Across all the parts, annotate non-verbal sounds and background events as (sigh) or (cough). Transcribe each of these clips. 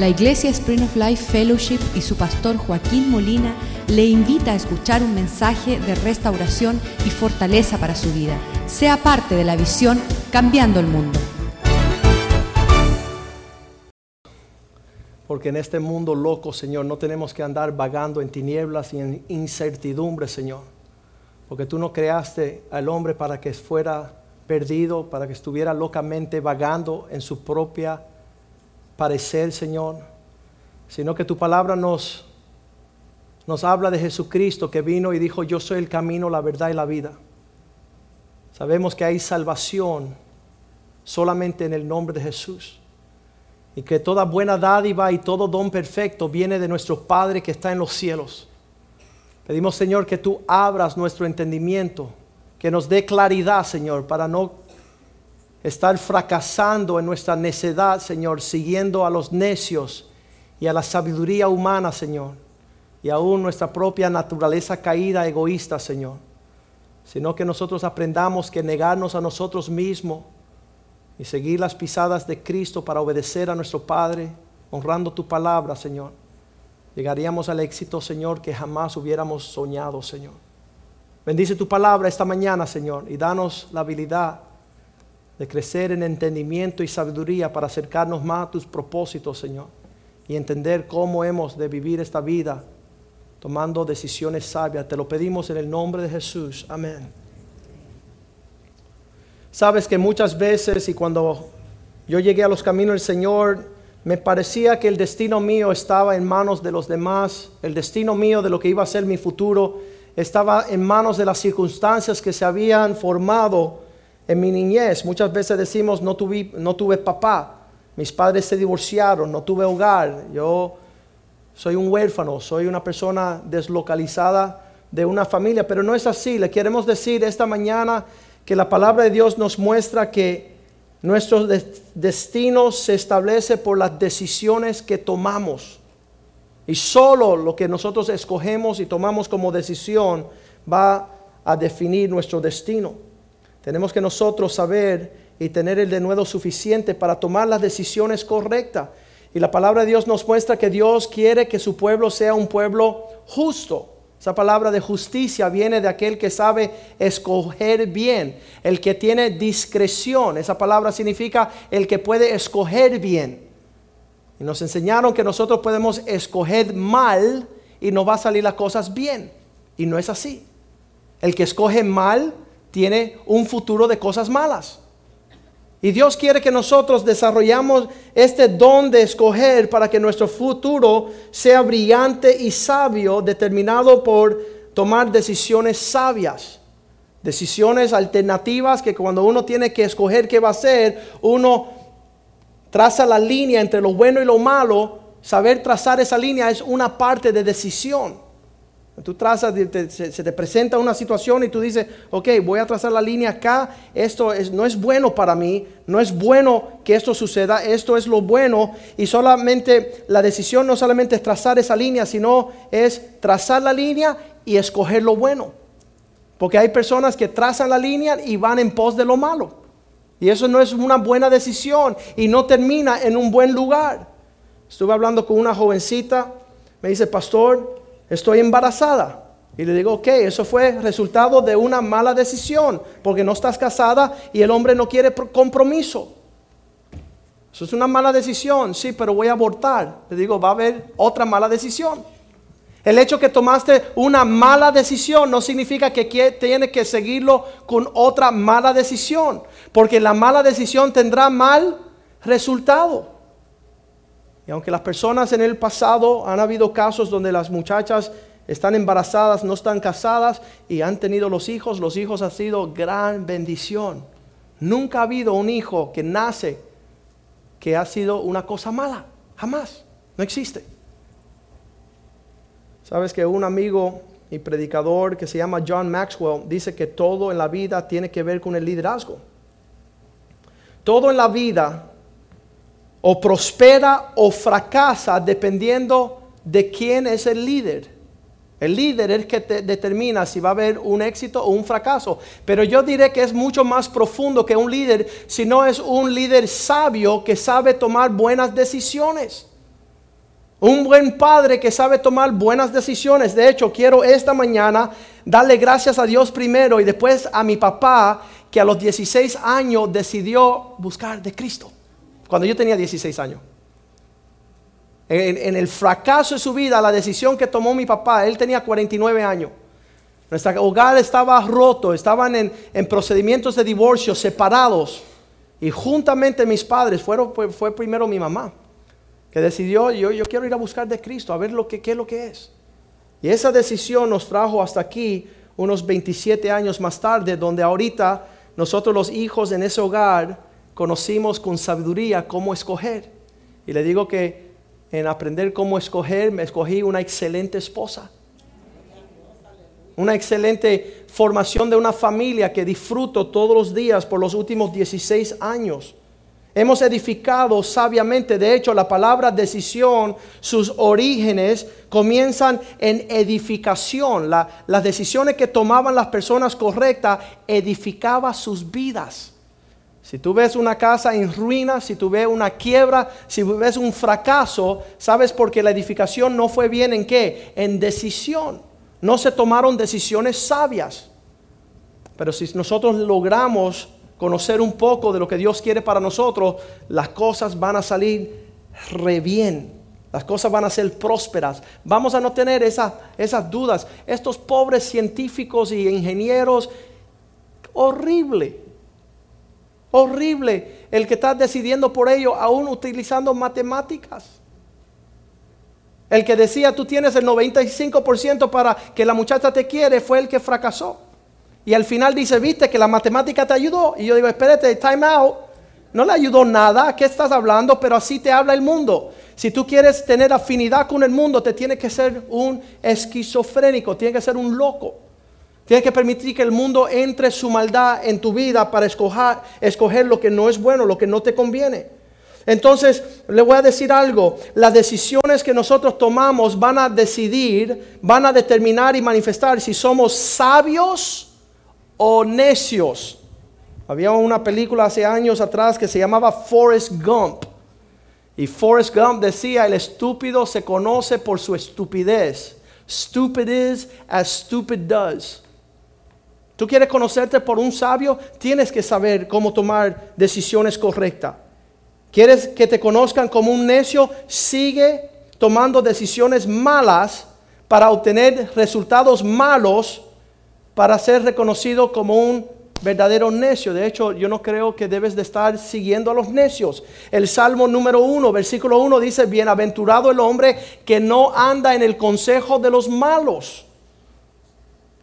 La Iglesia Spring of Life Fellowship y su pastor Joaquín Molina le invita a escuchar un mensaje de restauración y fortaleza para su vida. Sea parte de la visión Cambiando el Mundo. Porque en este mundo loco, Señor, no tenemos que andar vagando en tinieblas y en incertidumbre, Señor. Porque tú no creaste al hombre para que fuera perdido, para que estuviera locamente vagando en su propia parecer, Señor, sino que tu palabra nos, nos habla de Jesucristo que vino y dijo, yo soy el camino, la verdad y la vida. Sabemos que hay salvación solamente en el nombre de Jesús. Y que toda buena dádiva y todo don perfecto viene de nuestro Padre que está en los cielos. Pedimos, Señor, que tú abras nuestro entendimiento, que nos dé claridad, Señor, para no estar fracasando en nuestra necedad, Señor, siguiendo a los necios y a la sabiduría humana, Señor, y aún nuestra propia naturaleza caída, egoísta, Señor, sino que nosotros aprendamos que negarnos a nosotros mismos y seguir las pisadas de Cristo para obedecer a nuestro Padre, honrando tu palabra, Señor, llegaríamos al éxito, Señor, que jamás hubiéramos soñado, Señor. Bendice tu palabra esta mañana, Señor, y danos la habilidad de crecer en entendimiento y sabiduría para acercarnos más a tus propósitos, Señor, y entender cómo hemos de vivir esta vida tomando decisiones sabias. Te lo pedimos en el nombre de Jesús. Amén. Sabes que muchas veces y cuando yo llegué a los caminos del Señor, me parecía que el destino mío estaba en manos de los demás, el destino mío de lo que iba a ser mi futuro estaba en manos de las circunstancias que se habían formado en mi niñez, muchas veces decimos, no tuve, no tuve papá, mis padres se divorciaron, no tuve hogar, yo soy un huérfano, soy una persona deslocalizada de una familia, pero no es así. Le queremos decir esta mañana que la palabra de Dios nos muestra que nuestro destino se establece por las decisiones que tomamos. Y solo lo que nosotros escogemos y tomamos como decisión va a definir nuestro destino. Tenemos que nosotros saber y tener el denuedo suficiente para tomar las decisiones correctas. Y la palabra de Dios nos muestra que Dios quiere que su pueblo sea un pueblo justo. Esa palabra de justicia viene de aquel que sabe escoger bien, el que tiene discreción. Esa palabra significa el que puede escoger bien. Y nos enseñaron que nosotros podemos escoger mal y no va a salir las cosas bien. Y no es así. El que escoge mal tiene un futuro de cosas malas. Y Dios quiere que nosotros desarrollamos este don de escoger para que nuestro futuro sea brillante y sabio, determinado por tomar decisiones sabias, decisiones alternativas que cuando uno tiene que escoger qué va a hacer, uno traza la línea entre lo bueno y lo malo. Saber trazar esa línea es una parte de decisión. Tú trazas, se, te presenta una situación y tú dices, ok, voy a trazar la línea acá, esto es, no es bueno para mí, no es bueno que esto suceda, esto es lo bueno y solamente la decisión no solamente es trazar esa línea, sino es trazar la línea y escoger lo bueno. Porque hay personas que trazan la línea y van en pos de lo malo. Y eso no es una buena decisión y no termina en un buen lugar. Estuve hablando con una jovencita, me dice, pastor, estoy embarazada. Y le digo, ok, eso fue resultado de una mala decisión, porque no estás casada y el hombre no quiere compromiso. Eso es una mala decisión, sí, pero voy a abortar. Le digo, va a haber otra mala decisión. El hecho que tomaste una mala decisión no significa que tiene que seguirlo con otra mala decisión, porque la mala decisión tendrá mal resultado. Y aunque las personas en el pasado han habido casos donde las muchachas están embarazadas, no están casadas y han tenido los hijos, los hijos han sido gran bendición. Nunca ha habido un hijo que nace que ha sido una cosa mala, jamás, no existe. Sabes que un amigo y predicador que se llama John Maxwell dice que todo en la vida tiene que ver con el liderazgo. Todo en la vida o prospera o fracasa dependiendo de quién es el líder. El líder es el que determina si va a haber un éxito o un fracaso. Pero yo diré que es mucho más profundo que un líder, si no es un líder sabio que sabe tomar buenas decisiones. Un buen padre que sabe tomar buenas decisiones. De hecho, quiero esta mañana darle gracias a Dios primero y después a mi papá que a los 16 años decidió buscar de Cristo. Cuando yo tenía 16 años. En, el fracaso de su vida, la decisión que tomó mi papá, él tenía 49 años. Nuestro hogar estaba roto, estaban en, en procedimientos de divorcio, separados. Y juntamente mis padres, fueron, fue, fue primero mi mamá, que decidió, yo, yo quiero ir a buscar de Cristo, a ver lo que, qué es lo que es. Y esa decisión nos trajo hasta aquí unos 27 años más tarde, donde ahorita nosotros los hijos en ese hogar conocimos con sabiduría cómo escoger. Y le digo que en aprender cómo escoger, me escogí una excelente esposa una excelente formación de una familia que disfruto todos los días por los últimos 16 años. Hemos edificado sabiamente, de hecho la palabra decisión, sus orígenes comienzan en edificación. las decisiones que tomaban las personas correctas edificaba sus vidas. Si tú ves una casa en ruinas, si tú ves una quiebra, si ves un fracaso, sabes porque la edificación no fue bien en qué? En decisión no se tomaron decisiones sabias. Pero si nosotros logramos conocer un poco de lo que Dios quiere para nosotros, las cosas van a salir re bien. Las cosas van a ser prósperas. Vamos a no tener esas, esas dudas. Estos pobres científicos y ingenieros, horrible. Horrible el que está decidiendo por ello, aún utilizando matemáticas. El que decía tú tienes el 95% para que la muchacha te quiere fue el que fracasó. Y al final dice, viste que la matemática te ayudó. Y yo digo, espérate, time out. No le ayudó nada, ¿qué estás hablando? Pero así te habla el mundo. Si tú quieres tener afinidad con el mundo, te tiene que ser un esquizofrénico, tiene que ser un loco. Tienes que permitir que el mundo entre su maldad en tu vida para escoger, lo que no es bueno, lo que no te conviene. Entonces, le voy a decir algo, las decisiones que nosotros tomamos van a decidir, van a determinar y manifestar si somos sabios o necios. Había una película hace años atrás que se llamaba Forrest Gump. Y Forrest Gump decía, el estúpido se conoce por su estupidez. Stupid is as stupid does. Tú quieres conocerte por un sabio, tienes que saber cómo tomar decisiones correctas. ¿Quieres que te conozcan como un necio? Sigue tomando decisiones malas para obtener resultados malos para ser reconocido como un verdadero necio. De hecho, yo no creo que debes de estar siguiendo a los necios. El Salmo número 1, versículo 1 dice, bienaventurado el hombre que no anda en el consejo de los malos,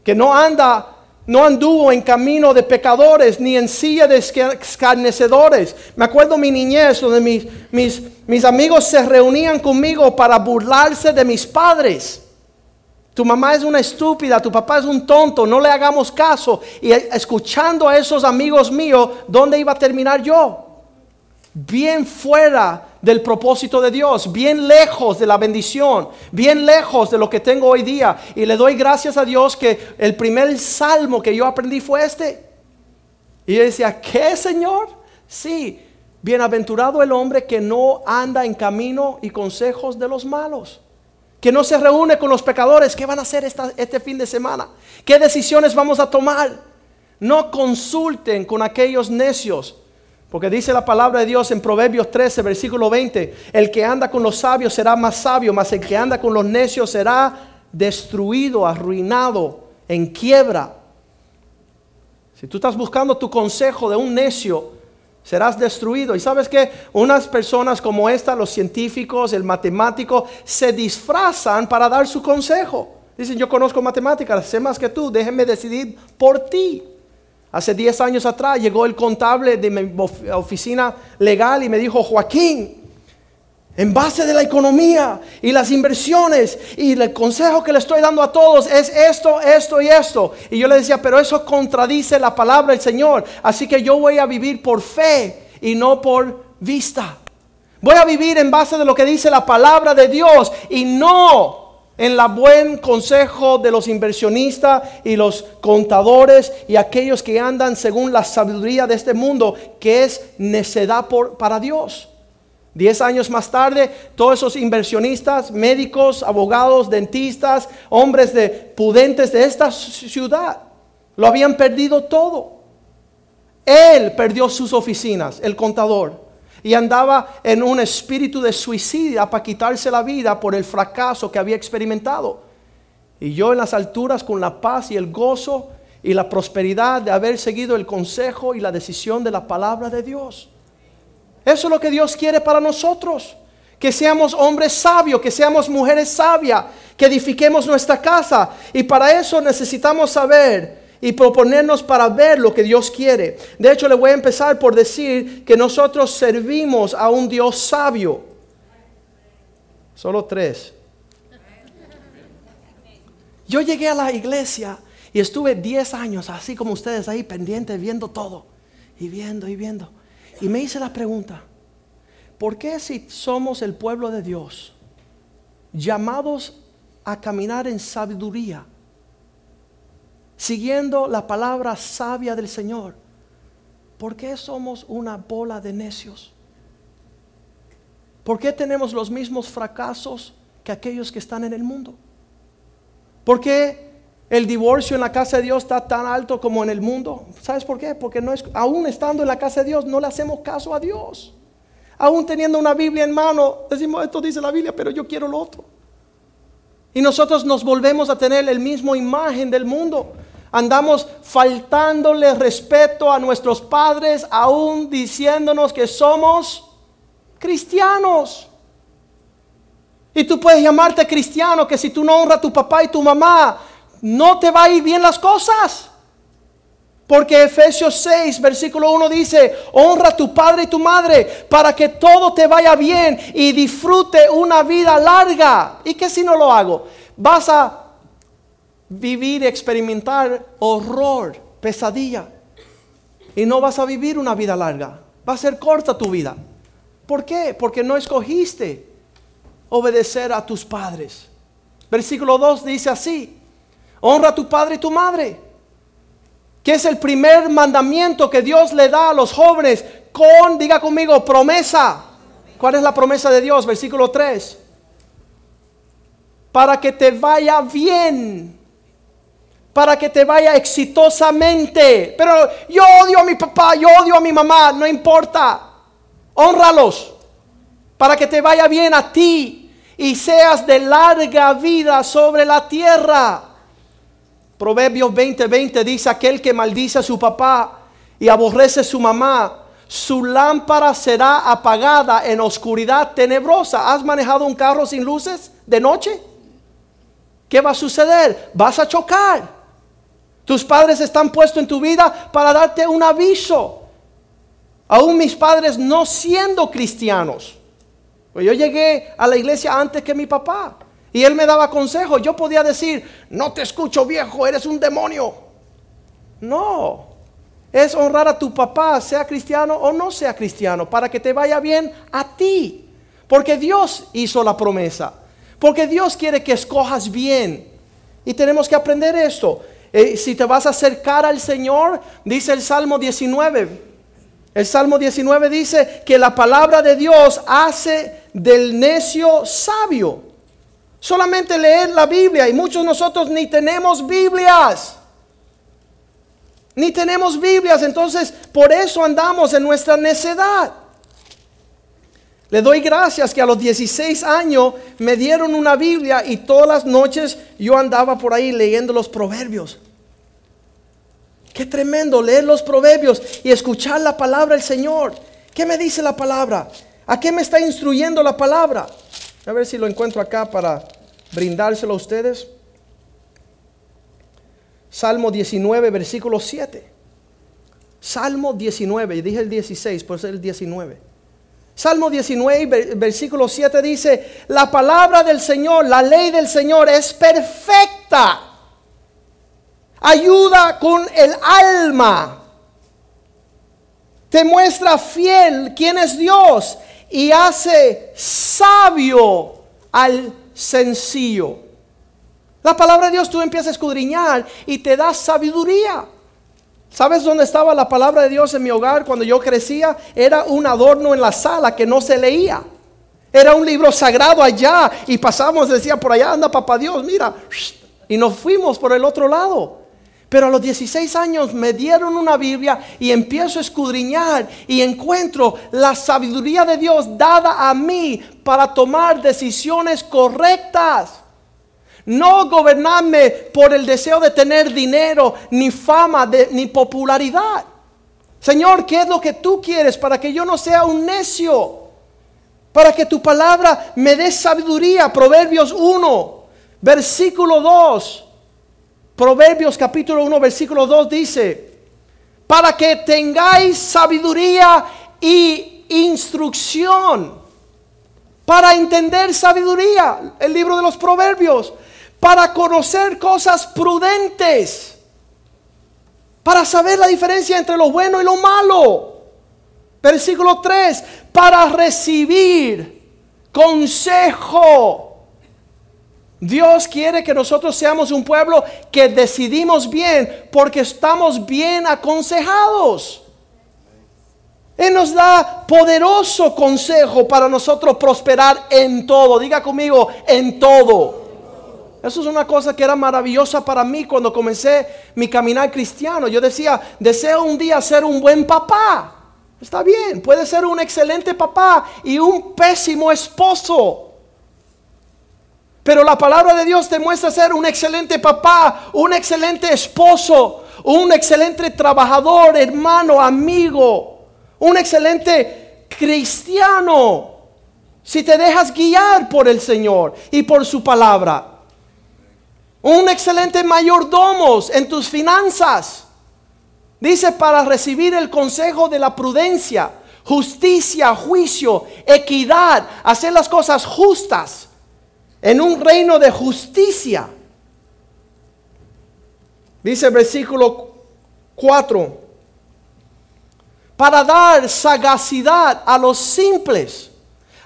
que no anda no anduvo en camino de pecadores, ni en silla de escarnecedores. Me acuerdo mi niñez, donde mis, mis, mis amigos se reunían conmigo para burlarse de mis padres. Tu mamá es una estúpida, tu papá es un tonto, no le hagamos caso. Y escuchando a esos amigos míos, ¿dónde iba a terminar yo? Bien fuera del propósito de Dios, bien lejos de la bendición, bien lejos de lo que tengo hoy día. Y le doy gracias a Dios que el primer salmo que yo aprendí fue este. Y yo decía, ¿qué Señor? Sí, bienaventurado el hombre que no anda en camino y consejos de los malos. Que no se reúne con los pecadores. ¿Qué van a hacer este fin de semana? ¿Qué decisiones vamos a tomar? No consulten con aquellos necios porque dice la palabra de Dios en Proverbios 13, versículo 20, el que anda con los sabios será más sabio, mas el que anda con los necios será destruido, arruinado, en quiebra. Si tú estás buscando tu consejo de un necio, serás destruido. Y sabes que unas personas como esta, los científicos, el matemático, se disfrazan para dar su consejo. Dicen, yo conozco matemáticas, sé más que tú, déjenme decidir por ti. Hace 10 años atrás llegó el contable de mi oficina legal y me dijo, Joaquín, en base de la economía y las inversiones y el consejo que le estoy dando a todos es esto, esto y esto. Y yo le decía, pero eso contradice la palabra del Señor. Así que yo voy a vivir por fe y no por vista. Voy a vivir en base de lo que dice la palabra de Dios y no en la buen consejo de los inversionistas y los contadores y aquellos que andan según la sabiduría de este mundo, que es necedad para Dios. Diez años más tarde, todos esos inversionistas, médicos, abogados, dentistas, hombres de pudentes de esta ciudad, lo habían perdido todo. Él perdió sus oficinas, el contador, y andaba en un espíritu de suicidio para quitarse la vida por el fracaso que había experimentado. Y yo en las alturas con la paz y el gozo y la prosperidad de haber seguido el consejo y la decisión de la palabra de Dios. Eso es lo que Dios quiere para nosotros. Que seamos hombres sabios, que seamos mujeres sabias, que edifiquemos nuestra casa. Y para eso necesitamos saber y proponernos para ver lo que Dios quiere. De hecho, le voy a empezar por decir que nosotros servimos a un Dios sabio. Solo tres. Yo llegué a la iglesia y estuve 10 años, así como ustedes ahí, pendientes, viendo todo. Y viendo y viendo. Y me hice la pregunta, ¿por qué si somos el pueblo de Dios, llamados a caminar en sabiduría, siguiendo la palabra sabia del Señor, ¿por qué somos una bola de necios? ¿Por qué tenemos los mismos fracasos que aquellos que están en el mundo? ¿Por qué el divorcio en la casa de Dios está tan alto como en el mundo? ¿Sabes por qué? Porque no es, aún estando en la casa de Dios no le hacemos caso a Dios. Aún teniendo una Biblia en mano, decimos, esto dice la Biblia, pero yo quiero lo otro. Y nosotros nos volvemos a tener el mismo imagen del mundo. Andamos faltándole respeto a nuestros padres, aún diciéndonos que somos cristianos. Y tú puedes llamarte cristiano, que si tú no honras a tu papá y tu mamá, no te va a ir bien las cosas. Porque Efesios 6, versículo 1 dice, honra a tu padre y tu madre para que todo te vaya bien y disfrute una vida larga. ¿Y qué si no lo hago? Vas a vivir experimentar horror, pesadilla. Y no vas a vivir una vida larga. Va a ser corta tu vida. ¿Por qué? Porque no escogiste obedecer a tus padres. Versículo 2 dice así, honra a tu padre y tu madre, que es el primer mandamiento que Dios le da a los jóvenes con, diga conmigo, promesa. ¿Cuál es la promesa de Dios? Versículo 3. Para que te vaya bien, para que te vaya exitosamente. Pero yo odio a mi papá, yo odio a mi mamá, no importa. Honralos para que te vaya bien a ti y seas de larga vida sobre la tierra. Proverbios 20:20 20 dice, aquel que maldice a su papá y aborrece a su mamá, su lámpara será apagada en oscuridad tenebrosa. ¿Has manejado un carro sin luces de noche? ¿Qué va a suceder? Vas a chocar. Tus padres están puestos en tu vida para darte un aviso. Aún mis padres no siendo cristianos pues yo llegué a la iglesia antes que mi papá. Y él me daba consejos. Yo podía decir, no te escucho viejo, eres un demonio. No. Es honrar a tu papá, sea cristiano o no sea cristiano, para que te vaya bien a ti. Porque Dios hizo la promesa. Porque Dios quiere que escojas bien. Y tenemos que aprender esto. Eh, si te vas a acercar al Señor, dice el Salmo 19, el Salmo 19 dice que la palabra de Dios hace del necio sabio. Solamente leer la Biblia y muchos de nosotros ni tenemos Biblias. Ni tenemos Biblias, entonces por eso andamos en nuestra necedad. Le doy gracias que a los 16 años me dieron una Biblia y todas las noches yo andaba por ahí leyendo los proverbios. Qué tremendo leer los proverbios y escuchar la palabra del Señor. ¿Qué me dice la palabra? ¿A qué me está instruyendo la palabra? A ver si lo encuentro acá para brindárselo a ustedes. Salmo 19, versículo 7. Salmo 19, dije el 16, por ser el 19. Salmo 19, versículo 7 dice, la palabra del Señor, la ley del Señor es perfecta ayuda con el alma, te muestra fiel quién es Dios y hace sabio al sencillo. La palabra de Dios tú empiezas a escudriñar y te da sabiduría. ¿Sabes dónde estaba la palabra de Dios en mi hogar cuando yo crecía? Era un adorno en la sala que no se leía. Era un libro sagrado allá y pasamos, decía, por allá anda papá Dios, mira. Y nos fuimos por el otro lado. Pero a los 16 años me dieron una Biblia y empiezo a escudriñar y encuentro la sabiduría de Dios dada a mí para tomar decisiones correctas. No gobernarme por el deseo de tener dinero, ni fama, ni popularidad. Señor, ¿qué es lo que tú quieres para que yo no sea un necio? Para que tu palabra me dé sabiduría. Proverbios 1, versículo 2. Proverbios capítulo 1, versículo 2 dice, para que tengáis sabiduría y instrucción. Para entender sabiduría, el libro de los proverbios para conocer cosas prudentes, para saber la diferencia entre lo bueno y lo malo. Versículo 3, para recibir consejo. Dios quiere que nosotros seamos un pueblo que decidimos bien porque estamos bien aconsejados. Él nos da poderoso consejo para nosotros prosperar en todo. Diga conmigo, en todo. Eso es una cosa que era maravillosa para mí cuando comencé mi caminar cristiano. Yo decía, deseo un día ser un buen papá. Está bien, puede ser un excelente papá y un pésimo esposo. Pero la palabra de Dios te muestra ser un excelente papá, un excelente esposo, un excelente trabajador, hermano, amigo, un excelente cristiano. Si te dejas guiar por el Señor y por su palabra un excelente mayordomo en tus finanzas. Dice para recibir el consejo de la prudencia, justicia, juicio, equidad, hacer las cosas justas en un reino de justicia. Dice el versículo 4, para dar sagacidad a los simples,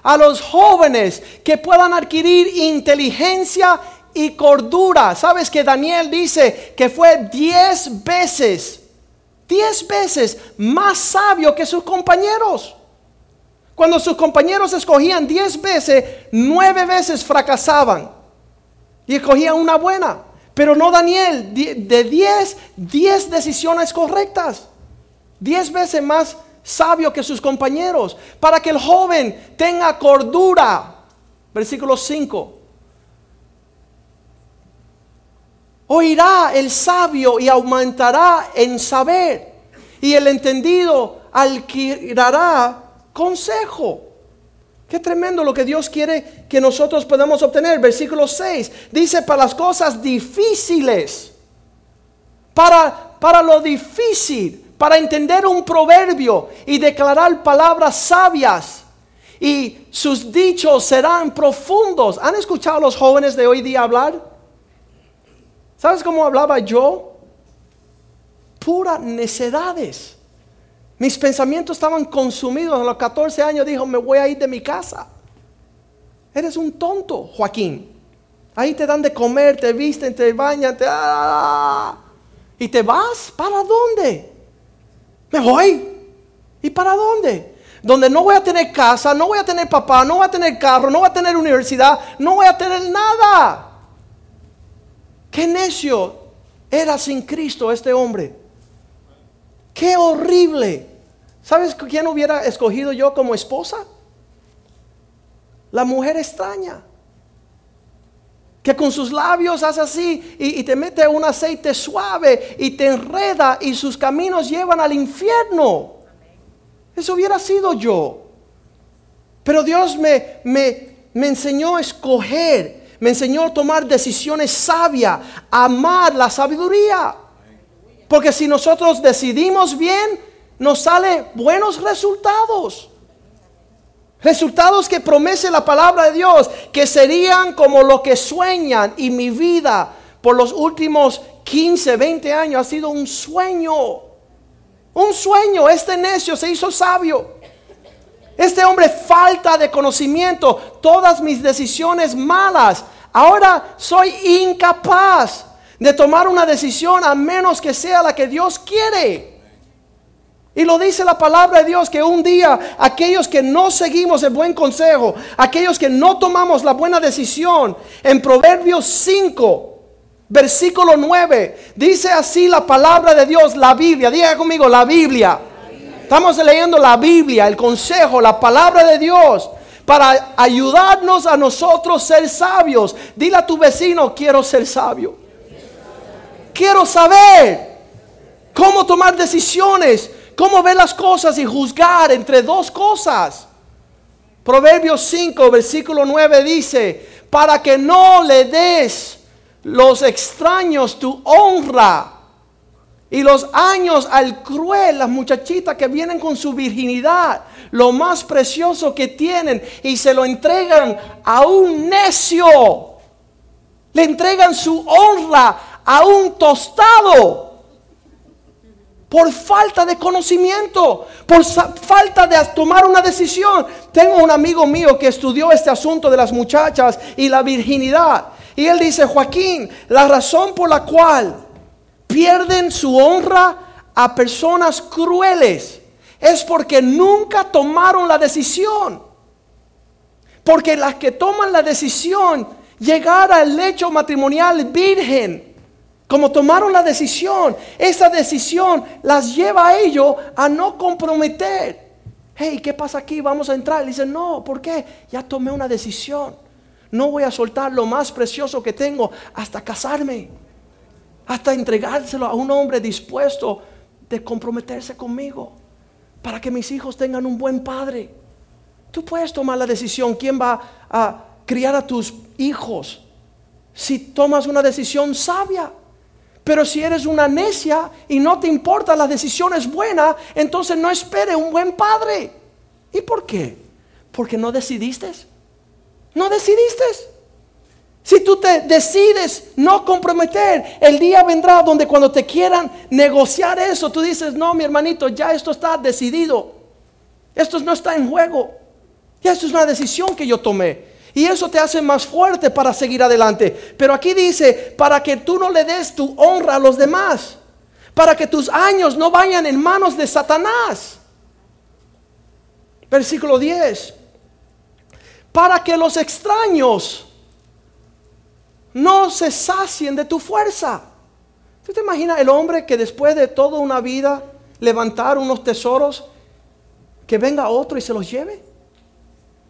a los jóvenes que puedan adquirir inteligencia y cordura. ¿Sabes que Daniel dice que fue diez veces, diez veces más sabio que sus compañeros? Cuando sus compañeros escogían diez veces, nueve veces fracasaban y escogían una buena. Pero no Daniel, de diez, diez decisiones correctas. Diez veces más sabio que sus compañeros. Para que el joven tenga cordura. Versículo 5. Oirá el sabio y aumentará en saber, y el entendido alquilará consejo. Qué tremendo lo que Dios quiere que nosotros podamos obtener. Versículo 6 dice para las cosas difíciles, para, para lo difícil, para entender un proverbio y declarar palabras sabias. Y sus dichos serán profundos. ¿Han escuchado a los jóvenes de hoy día hablar? ¿Sabes cómo hablaba yo? Pura necedades. Mis pensamientos estaban consumidos. A los 14 años dijo, me voy a ir de mi casa. Eres un tonto, Joaquín. Ahí te dan de comer, te visten, te bañan, te... y te vas. ¿Para dónde? Me voy. ¿Y para dónde? Donde no voy a tener casa, no voy a tener papá, no voy a tener carro, no voy a tener universidad, no voy a tener nada. Qué necio era sin Cristo este hombre. Qué horrible. ¿Sabes quién hubiera escogido yo como esposa? La mujer extraña. Que con sus labios hace así y, te mete un aceite suave y te enreda y sus caminos llevan al infierno. Eso hubiera sido yo. Pero Dios me, me, me enseñó a escoger me enseñó a tomar decisiones sabias, amar la sabiduría. Porque si nosotros decidimos bien, nos sale buenos resultados. Resultados que promete la palabra de Dios, que serían como lo que sueñan. Y mi vida por los últimos 15, 20 años ha sido un sueño. Un sueño. Este necio se hizo sabio. Este hombre falta de conocimiento. Todas mis decisiones malas. Ahora soy incapaz de tomar una decisión a menos que sea la que Dios quiere. Y lo dice la palabra de Dios que un día aquellos que no seguimos el buen consejo, aquellos que no tomamos la buena decisión, en Proverbios 5, versículo 9, dice así la palabra de Dios, la Biblia, diga conmigo, la Biblia. Estamos leyendo la Biblia, el consejo, la palabra de Dios para ayudarnos a nosotros ser sabios. Dile a tu vecino, quiero ser sabio. Quiero saber cómo tomar decisiones, cómo ver las cosas y juzgar entre dos cosas. Proverbios 5, versículo 9 dice, para que no le des los extraños tu honra y los años al cruel, las muchachitas que vienen con su virginidad, lo más precioso que tienen, y se lo entregan a un necio. Le entregan su honra a un tostado. Por falta de conocimiento, por falta de tomar una decisión. Tengo un amigo mío que estudió este asunto de las muchachas y la virginidad. Y él dice, Joaquín, la razón por la cual pierden su honra a personas crueles es porque nunca tomaron la decisión. Porque las que toman la decisión llegar al lecho matrimonial virgen, como tomaron la decisión, esa decisión las lleva a ello a no comprometer. Hey, ¿qué pasa aquí? Vamos a entrar. dice, no, ¿por qué? Ya tomé una decisión. No voy a soltar lo más precioso que tengo hasta casarme hasta entregárselo a un hombre dispuesto de comprometerse conmigo para que mis hijos tengan un buen padre. Tú puedes tomar la decisión quién va a criar a tus hijos si tomas una decisión sabia. Pero si eres una necia y no te importa la decisión es buena, entonces no espere un buen padre. ¿Y por qué? Porque no decidiste. No decidiste. Si tú te decides no comprometer, el día vendrá donde cuando te quieran negociar eso, tú dices, no, mi hermanito, ya esto está decidido. Esto no está en juego. Ya esto es una decisión que yo tomé. Y eso te hace más fuerte para seguir adelante. Pero aquí dice, para que tú no le des tu honra a los demás. Para que tus años no vayan en manos de Satanás. Versículo 10. Para que los extraños no se sacien de tu fuerza. ¿Tú te imaginas el hombre que después de toda una vida levantar unos tesoros, que venga otro y se los lleve?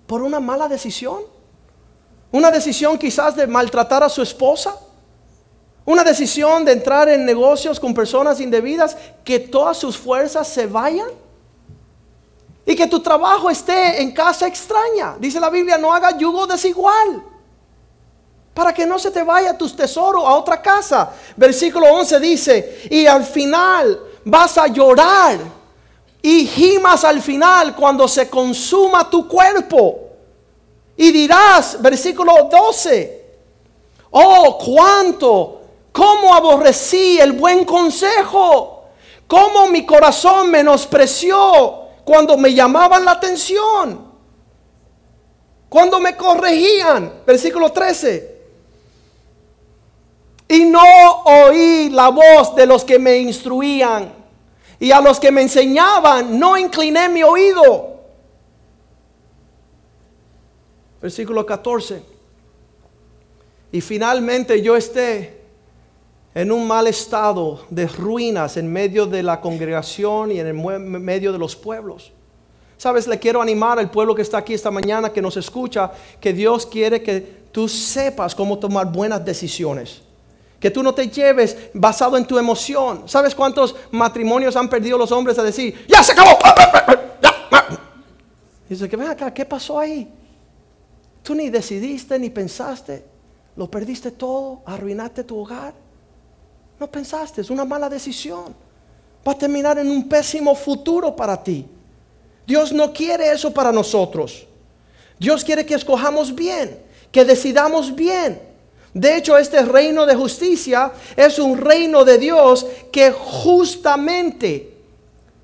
¿Por una mala decisión? ¿Una decisión quizás de maltratar a su esposa? ¿Una decisión de entrar en negocios con personas indebidas? ¿Que todas sus fuerzas se vayan? Y que tu trabajo esté en casa extraña. Dice la Biblia, no haga yugo desigual para que no se te vaya tus tesoros a otra casa. Versículo 11 dice, y al final vas a llorar y gimas al final cuando se consuma tu cuerpo. Y dirás, versículo 12, oh, cuánto, cómo aborrecí el buen consejo, cómo mi corazón menospreció cuando me llamaban la atención, cuando me corregían, versículo 13 y no oí la voz de los que me instruían. Y a los que me enseñaban no incliné mi oído. Versículo 14. Y finalmente yo esté en un mal estado de ruinas en medio de la congregación y en el medio de los pueblos. Sabes, le quiero animar al pueblo que está aquí esta mañana, que nos escucha, que Dios quiere que tú sepas cómo tomar buenas decisiones. Que tú no te lleves basado en tu emoción. ¿Sabes cuántos matrimonios han perdido los hombres a decir, ya se acabó? Dice ven acá, ¿qué pasó ahí? Tú ni decidiste ni pensaste. Lo perdiste todo, arruinaste tu hogar. No pensaste, es una mala decisión. Va a terminar en un pésimo futuro para ti. Dios no quiere eso para nosotros. Dios quiere que escojamos bien, que decidamos bien. De hecho, este reino de justicia es un reino de Dios que justamente,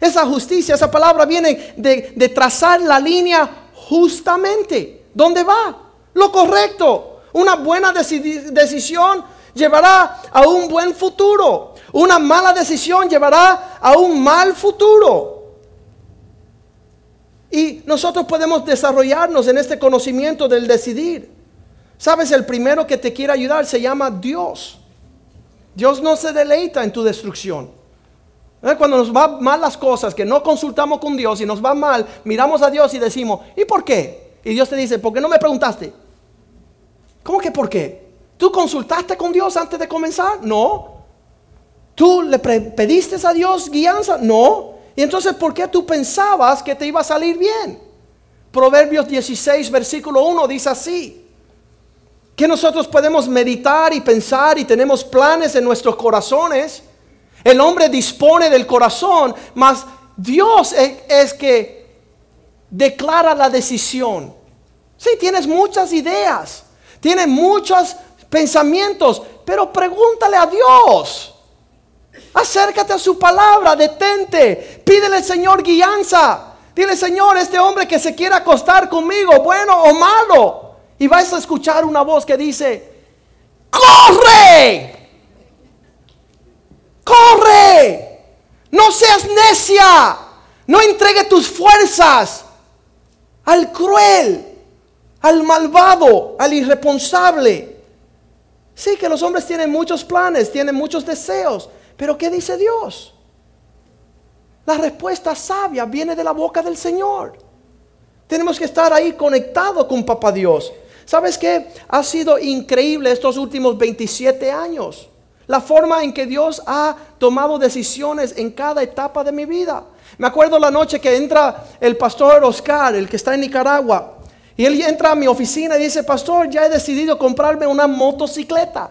esa justicia, esa palabra viene de, trazar la línea justamente. ¿Dónde va? Lo correcto. Una buena decisión llevará a un buen futuro. Una mala decisión llevará a un mal futuro. Y nosotros podemos desarrollarnos en este conocimiento del decidir. Sabes, el primero que te quiere ayudar se llama Dios. Dios no se deleita en tu destrucción. ¿Eh? Cuando nos va mal las cosas, que no consultamos con Dios y nos va mal, miramos a Dios y decimos, ¿y por qué? Y Dios te dice, ¿por qué no me preguntaste? ¿Cómo que por qué? ¿Tú consultaste con Dios antes de comenzar? No. ¿Tú le pediste a Dios guianza? No. Y entonces, ¿por qué tú pensabas que te iba a salir bien? Proverbios 16, versículo 1 dice así que nosotros podemos meditar y pensar y tenemos planes en nuestros corazones. El hombre dispone del corazón, mas Dios es, que declara la decisión. Sí, tienes muchas ideas, tienes muchos pensamientos, pero pregúntale a Dios. Acércate a su palabra, detente, pídele al Señor guianza. Dile, Señor, este hombre que se quiere acostar conmigo, bueno o malo, y vas a escuchar una voz que dice, corre, corre, no seas necia, no entregue tus fuerzas al cruel, al malvado, al irresponsable. Sí, que los hombres tienen muchos planes, tienen muchos deseos, pero ¿qué dice Dios? La respuesta sabia viene de la boca del Señor. Tenemos que estar ahí conectados con Papá Dios. ¿Sabes qué? Ha sido increíble estos últimos 27 años. La forma en que Dios ha tomado decisiones en cada etapa de mi vida. Me acuerdo la noche que entra el pastor Oscar, el que está en Nicaragua. Y él entra a mi oficina y dice, pastor, ya he decidido comprarme una motocicleta.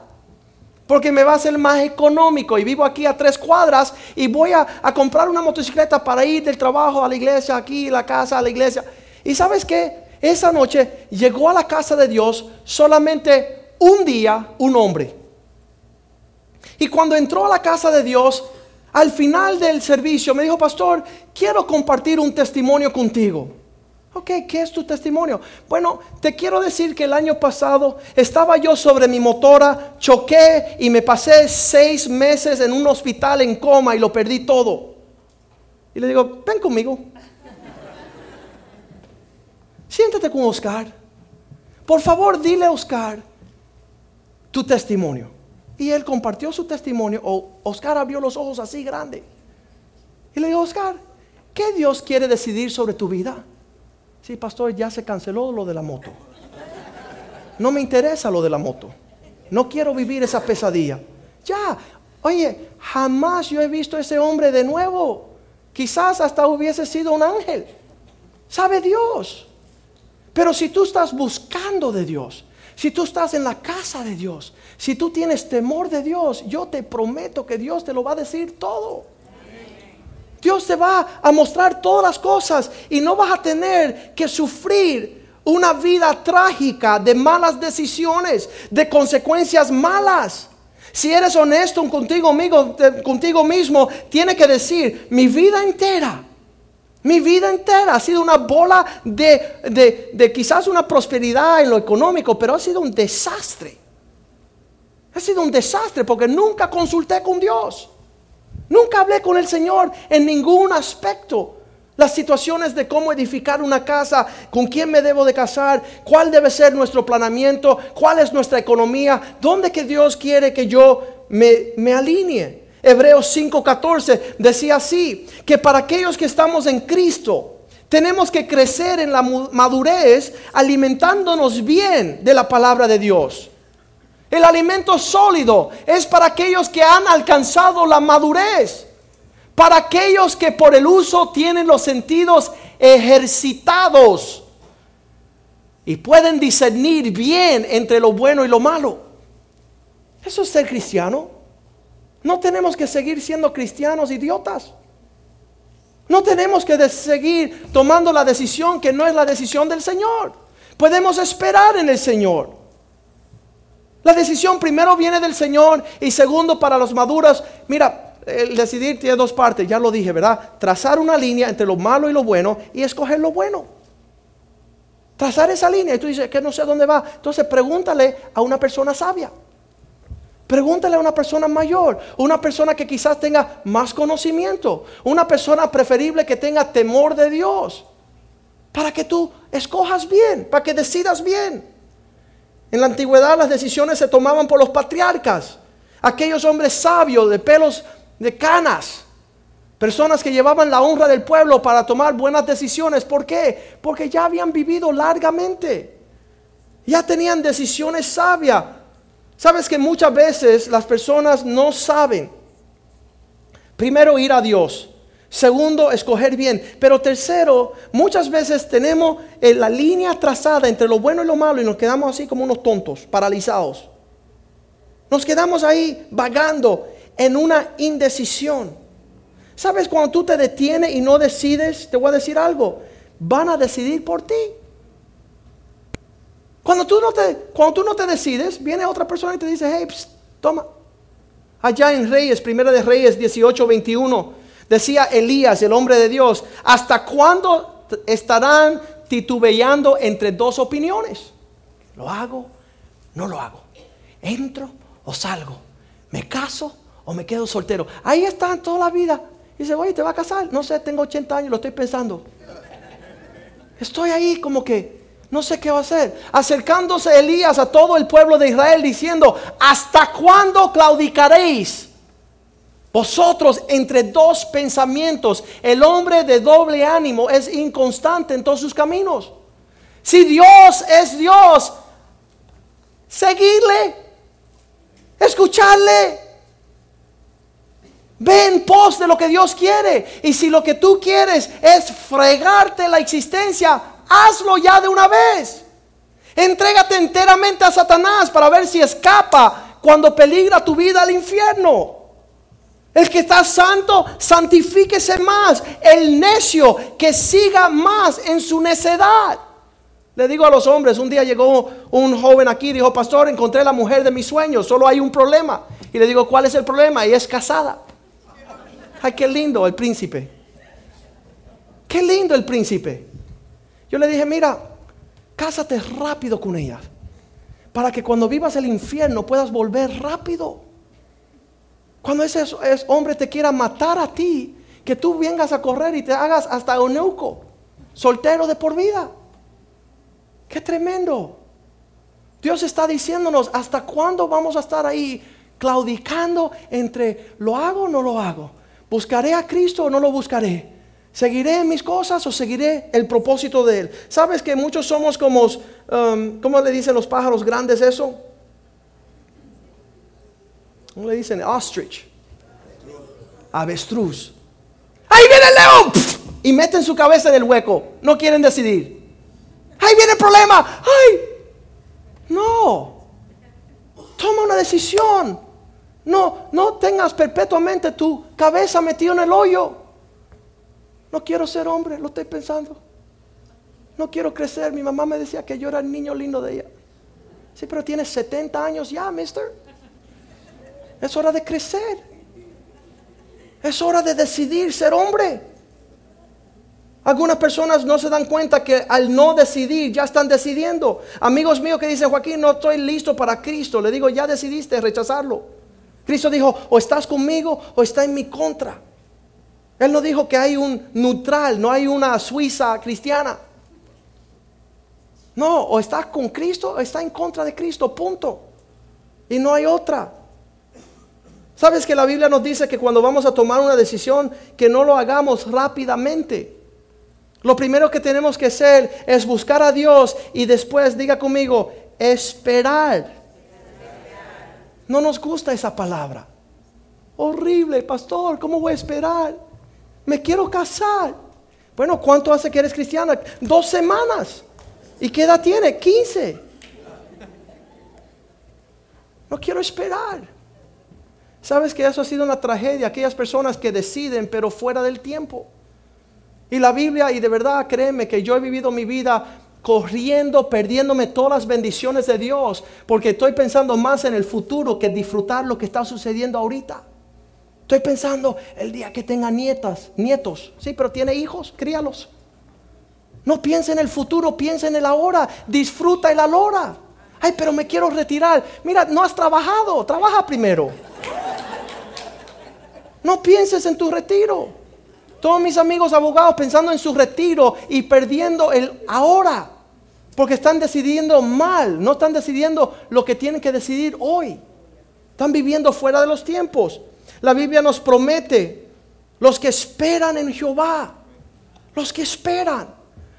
Porque me va a ser más económico. Y vivo aquí a tres cuadras y voy a, a comprar una motocicleta para ir del trabajo a la iglesia, aquí, la casa, a la iglesia. Y sabes qué? Esa noche llegó a la casa de Dios solamente un día un hombre. Y cuando entró a la casa de Dios, al final del servicio me dijo, pastor, quiero compartir un testimonio contigo. Ok, ¿qué es tu testimonio? Bueno, te quiero decir que el año pasado estaba yo sobre mi motora, choqué y me pasé seis meses en un hospital en coma y lo perdí todo. Y le digo, ven conmigo. Siéntate con Oscar. Por favor, dile a Oscar tu testimonio. Y él compartió su testimonio. O Oscar abrió los ojos así grande. Y le dijo, Oscar, ¿qué Dios quiere decidir sobre tu vida? Sí, pastor, ya se canceló lo de la moto. No me interesa lo de la moto. No quiero vivir esa pesadilla. Ya, oye, jamás yo he visto a ese hombre de nuevo. Quizás hasta hubiese sido un ángel. Sabe Dios. Pero si tú estás buscando de Dios, si tú estás en la casa de Dios, si tú tienes temor de Dios, yo te prometo que Dios te lo va a decir todo. Dios te va a mostrar todas las cosas y no vas a tener que sufrir una vida trágica de malas decisiones, de consecuencias malas. Si eres honesto contigo, amigo, contigo mismo, tiene que decir, mi vida entera mi vida entera ha sido una bola de, de, quizás una prosperidad en lo económico, pero ha sido un desastre. Ha sido un desastre porque nunca consulté con Dios. Nunca hablé con el Señor en ningún aspecto. Las situaciones de cómo edificar una casa, con quién me debo de casar, cuál debe ser nuestro planeamiento, cuál es nuestra economía, dónde que Dios quiere que yo me, me alinee. Hebreos 5:14 decía así, que para aquellos que estamos en Cristo, tenemos que crecer en la madurez alimentándonos bien de la palabra de Dios. El alimento sólido es para aquellos que han alcanzado la madurez, para aquellos que por el uso tienen los sentidos ejercitados y pueden discernir bien entre lo bueno y lo malo. Eso es ser cristiano. No tenemos que seguir siendo cristianos idiotas. No tenemos que seguir tomando la decisión que no es la decisión del Señor. Podemos esperar en el Señor. La decisión primero viene del Señor y segundo para los maduros. Mira, el decidir tiene dos partes, ya lo dije, ¿verdad? Trazar una línea entre lo malo y lo bueno y escoger lo bueno. Trazar esa línea y tú dices que no sé dónde va. Entonces pregúntale a una persona sabia. Pregúntale a una persona mayor, una persona que quizás tenga más conocimiento, una persona preferible que tenga temor de Dios, para que tú escojas bien, para que decidas bien. En la antigüedad las decisiones se tomaban por los patriarcas, aquellos hombres sabios de pelos de canas, personas que llevaban la honra del pueblo para tomar buenas decisiones. ¿Por qué? Porque ya habían vivido largamente, ya tenían decisiones sabias Sabes que muchas veces las personas no saben. Primero, ir a Dios. Segundo, escoger bien. Pero tercero, muchas veces tenemos eh, la línea trazada entre lo bueno y lo malo y nos quedamos así como unos tontos, paralizados. Nos quedamos ahí vagando en una indecisión. ¿Sabes cuando tú te detienes y no decides? Te voy a decir algo. Van a decidir por ti. Cuando tú no te, cuando tú no te decides, viene otra persona y te dice, hey, toma. Allá en Reyes, Primera de Reyes 18, 21, decía Elías, el hombre de Dios, ¿hasta cuándo estarán titubeando entre dos opiniones? ¿Lo hago? ¿No lo hago? ¿Entro o salgo? ¿Me caso o me quedo soltero? Ahí están toda la vida. dice, oye, ¿te va a casar? No sé, tengo 80 años, lo estoy pensando. Estoy ahí como que, no sé qué va a hacer. Acercándose Elías a todo el pueblo de Israel diciendo, ¿hasta cuándo claudicaréis? Vosotros entre dos pensamientos, el hombre de doble ánimo es inconstante en todos sus caminos. Si Dios es Dios, seguirle, escucharle. Ve en pos de lo que Dios quiere. Y si lo que tú quieres es fregarte la existencia, hazlo ya de una vez. Entrégate enteramente a Satanás para ver si escapa cuando peligra tu vida al infierno. El que está santo, santifíquese más. El necio, que siga más en su necedad. Le digo a los hombres, un día llegó un joven aquí, dijo, pastor, encontré la mujer de mis sueños, solo hay un problema. Y le digo, ¿cuál es el problema? Y es casada. Ay, qué lindo el príncipe. Qué lindo el príncipe. Yo le dije, mira, cásate rápido con ella. Para que cuando vivas el infierno puedas volver rápido. Cuando ese hombre te quiera matar a ti, que tú vengas a correr y te hagas hasta eunuco, soltero de por vida. Qué tremendo. Dios está diciéndonos, ¿hasta cuándo vamos a estar ahí claudicando entre lo hago o no lo hago? ¿Buscaré a Cristo o no lo buscaré? ¿Seguiré mis cosas o seguiré el propósito de Él? ¿Sabes que muchos somos como, um, ¿cómo le dicen los pájaros grandes eso? ¿Cómo le dicen? Ostrich. Avestruz. Ahí viene el león. Y meten su cabeza en el hueco. No quieren decidir. Ahí viene el problema. Ay. No. Toma una decisión. No, no tengas perpetuamente tu cabeza metida en el hoyo. No quiero ser hombre, lo estoy pensando. No quiero crecer. Mi mamá me decía que yo era el niño lindo de ella. Sí, pero tienes 70 años ya, mister. Es hora de crecer. Es hora de decidir ser hombre. Algunas personas no se dan cuenta que al no decidir ya están decidiendo. Amigos míos que dicen, Joaquín, no estoy listo para Cristo. Le digo, ya decidiste rechazarlo. Cristo dijo, o estás conmigo o está en mi contra. Él no dijo que hay un neutral, no hay una Suiza cristiana. No, o está con Cristo o está en contra de Cristo, punto. Y no hay otra. Sabes que la Biblia nos dice que cuando vamos a tomar una decisión, que no lo hagamos rápidamente. Lo primero que tenemos que hacer es buscar a Dios y después, diga conmigo, esperar. No nos gusta esa palabra. Horrible, pastor, ¿cómo voy a esperar? Me quiero casar. Bueno, ¿cuánto hace que eres cristiana? Dos semanas. ¿Y qué edad tiene? 15. No quiero esperar. Sabes que eso ha sido una tragedia, aquellas personas que deciden pero fuera del tiempo. Y la Biblia, y de verdad créeme que yo he vivido mi vida corriendo, perdiéndome todas las bendiciones de Dios, porque estoy pensando más en el futuro que disfrutar lo que está sucediendo ahorita. Estoy pensando el día que tenga nietas, nietos, sí, pero tiene hijos, críalos. No piense en el futuro, piense en el ahora, disfruta el ahora. Ay, pero me quiero retirar. Mira, no has trabajado, trabaja primero. No pienses en tu retiro. Todos mis amigos abogados pensando en su retiro y perdiendo el ahora. Porque están decidiendo mal, no están decidiendo lo que tienen que decidir hoy. Están viviendo fuera de los tiempos. La Biblia nos promete los que esperan en Jehová, los que esperan.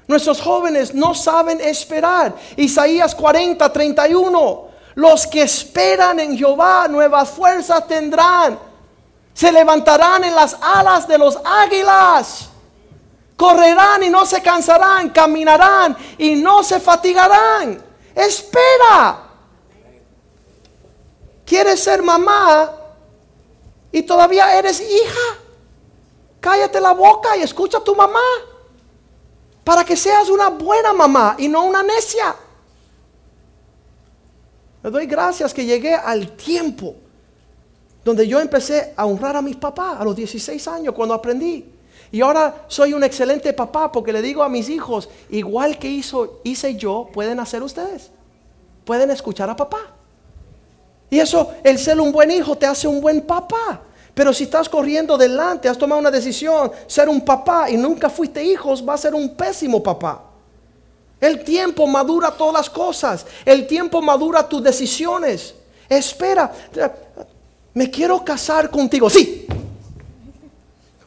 Nuestros jóvenes no saben esperar. Isaías 40, 31. Los que esperan en Jehová nuevas fuerzas tendrán. Se levantarán en las alas de los águilas. Correrán y no se cansarán. Caminarán y no se fatigarán. Espera. ¿Quieres ser mamá y todavía eres hija? Cállate la boca y escucha a tu mamá para que seas una buena mamá y no una necia. Le doy gracias que llegué al tiempo donde yo empecé a honrar a mis papás a los 16 años cuando aprendí. Y ahora soy un excelente papá porque le digo a mis hijos, igual que hizo, hice yo, pueden hacer ustedes. Pueden escuchar a papá. Y eso, el ser un buen hijo te hace un buen papá. Pero si estás corriendo delante, has tomado una decisión, ser un papá y nunca fuiste hijos, va a ser un pésimo papá. El tiempo madura todas las cosas. El tiempo madura tus decisiones. Espera, me quiero casar contigo. Sí.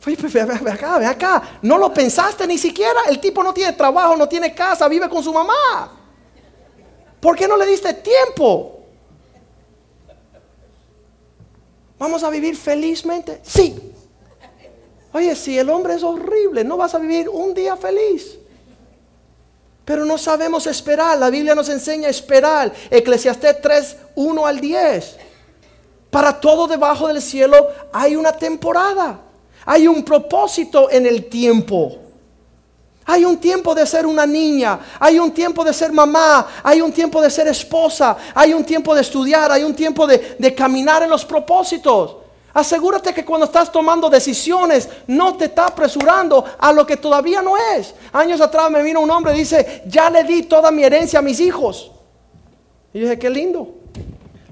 Ve acá, ve acá. No lo pensaste ni siquiera. El tipo no tiene trabajo, no tiene casa, vive con su mamá. ¿Por qué no le diste tiempo? ¿Vamos a vivir felizmente? Sí. Oye, si el hombre es horrible, no vas a vivir un día feliz. Pero no sabemos esperar. La Biblia nos enseña a esperar. Eclesiastés 3, 1 al 10. Para todo debajo del cielo hay una temporada. Hay un propósito en el tiempo. Hay un tiempo de ser una niña, hay un tiempo de ser mamá, hay un tiempo de ser esposa, hay un tiempo de estudiar, hay un tiempo de, caminar en los propósitos. Asegúrate que cuando estás tomando decisiones no te está apresurando a lo que todavía no es. Años atrás me vino un hombre y dice, ya le di toda mi herencia a mis hijos. Y yo dije, qué lindo.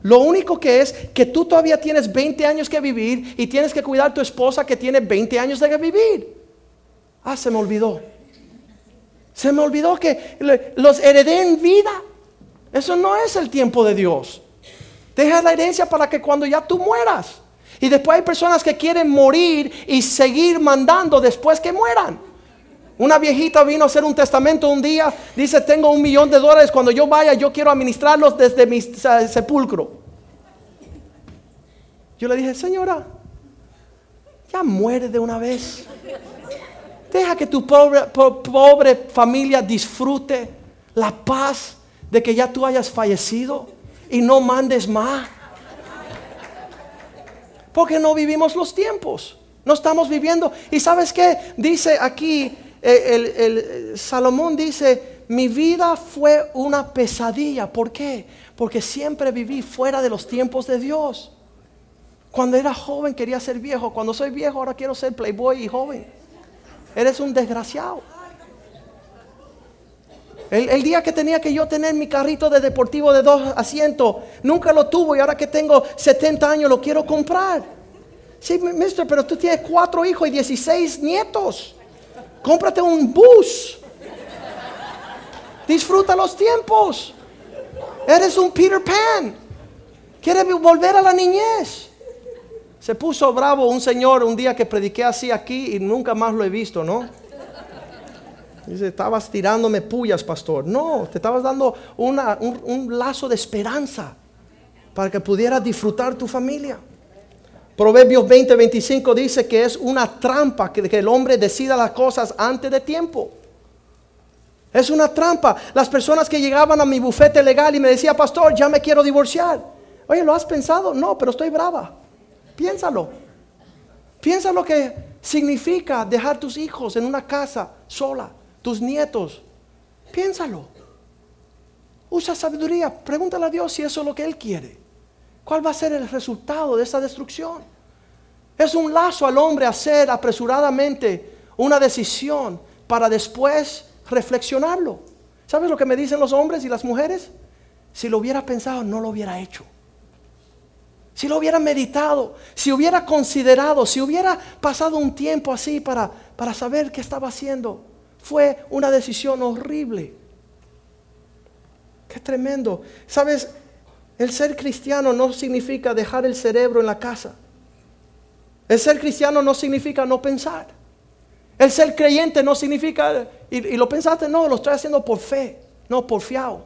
Lo único que es que tú todavía tienes 20 años que vivir y tienes que cuidar a tu esposa que tiene 20 años de vivir. Ah, se me olvidó. Se me olvidó que los heredé en vida. Eso no es el tiempo de Dios. Deja la herencia para que cuando ya tú mueras. Y después hay personas que quieren morir y seguir mandando después que mueran. Una viejita vino a hacer un testamento un día, dice, tengo un millón de dólares, cuando yo vaya yo quiero administrarlos desde mi sepulcro. Yo le dije, señora, ya muere de una vez. Deja que tu pobre, pobre familia disfrute la paz de que ya tú hayas fallecido y no mandes más. Porque no vivimos los tiempos. No estamos viviendo. Y sabes qué? Dice aquí, eh, Salomón dice, mi vida fue una pesadilla. ¿Por qué? Porque siempre viví fuera de los tiempos de Dios. Cuando era joven quería ser viejo. Cuando soy viejo ahora quiero ser playboy y joven. Eres un desgraciado. El, día que tenía que yo tener mi carrito de deportivo de dos asientos, nunca lo tuvo y ahora que tengo 70 años lo quiero comprar. Sí, mister, pero tú tienes cuatro hijos y 16 nietos. Cómprate un bus. Disfruta los tiempos. Eres un Peter Pan. Quieres volver a la niñez. Se puso bravo un señor un día que prediqué así aquí y nunca más lo he visto, ¿no? Dice, estabas tirándome pullas, pastor. No, te estabas dando un, lazo de esperanza para que pudieras disfrutar tu familia. Proverbios 20, 25 dice que es una trampa que, que el hombre decida las cosas antes de tiempo. Es una trampa. Las personas que llegaban a mi bufete legal y me decían, pastor, ya me quiero divorciar. Oye, ¿lo has pensado? No, pero estoy brava. Piénsalo. Piensa lo que significa dejar tus hijos en una casa sola, tus nietos. Piénsalo. Usa sabiduría. Pregúntale a Dios si eso es lo que Él quiere. ¿Cuál va a ser el resultado de esa destrucción? Es un lazo al hombre hacer apresuradamente una decisión para después reflexionarlo. ¿Sabes lo que me dicen los hombres y las mujeres? si lo hubiera pensado, no lo hubiera hecho. Si lo hubiera meditado, si hubiera considerado, si hubiera pasado un tiempo así para, para saber qué estaba haciendo, fue una decisión horrible. Qué tremendo. Sabes, el ser cristiano no significa dejar el cerebro en la casa. El ser cristiano no significa no pensar. El ser creyente no significa, y, lo pensaste, no, lo estoy haciendo por fe, no por fiado.